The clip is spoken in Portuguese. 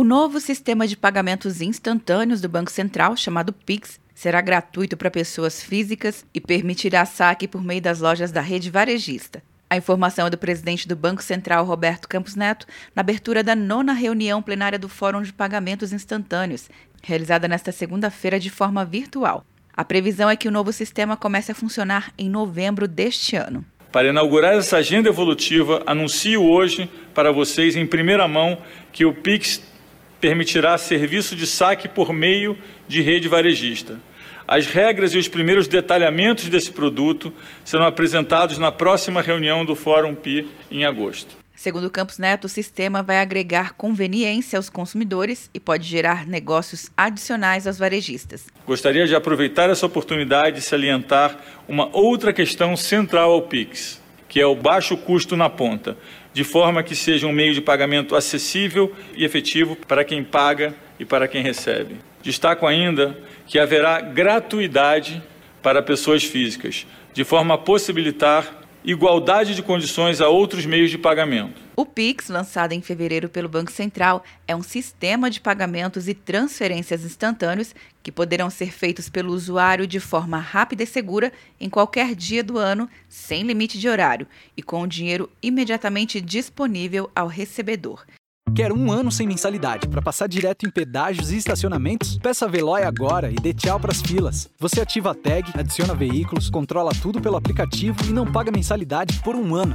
O novo sistema de pagamentos instantâneos do Banco Central, chamado Pix, será gratuito para pessoas físicas e permitirá saque por meio das lojas da rede varejista. A informação é do presidente do Banco Central, Roberto Campos Neto, na abertura da nona reunião plenária do Fórum de Pagamentos Instantâneos, realizada nesta segunda-feira de forma virtual. A previsão é que o novo sistema comece a funcionar em novembro deste ano. Para inaugurar essa agenda evolutiva, anuncio hoje para vocês em primeira mão que o Pix permitirá serviço de saque por meio de rede varejista. As regras e os primeiros detalhamentos desse produto serão apresentados na próxima reunião do Fórum PI em agosto. Segundo Campos Neto, o sistema vai agregar conveniência aos consumidores e pode gerar negócios adicionais aos varejistas. Gostaria de aproveitar essa oportunidade e salientar uma outra questão central ao Pix, que é o baixo custo na ponta de forma que seja um meio de pagamento acessível e efetivo para quem paga e para quem recebe. Destaco ainda que haverá gratuidade para pessoas físicas, de forma a possibilitar igualdade de condições a outros meios de pagamento. O Pix, lançado em fevereiro pelo Banco Central, é um sistema de pagamentos e transferências instantâneos que poderão ser feitos pelo usuário de forma rápida e segura em qualquer dia do ano, sem limite de horário e com o dinheiro imediatamente disponível ao recebedor. Quer um ano sem mensalidade para passar direto em pedágios e estacionamentos? Peça a Veloy agora e dê tchau para as filas. Você ativa a tag, adiciona veículos, controla tudo pelo aplicativo e não paga mensalidade por um ano.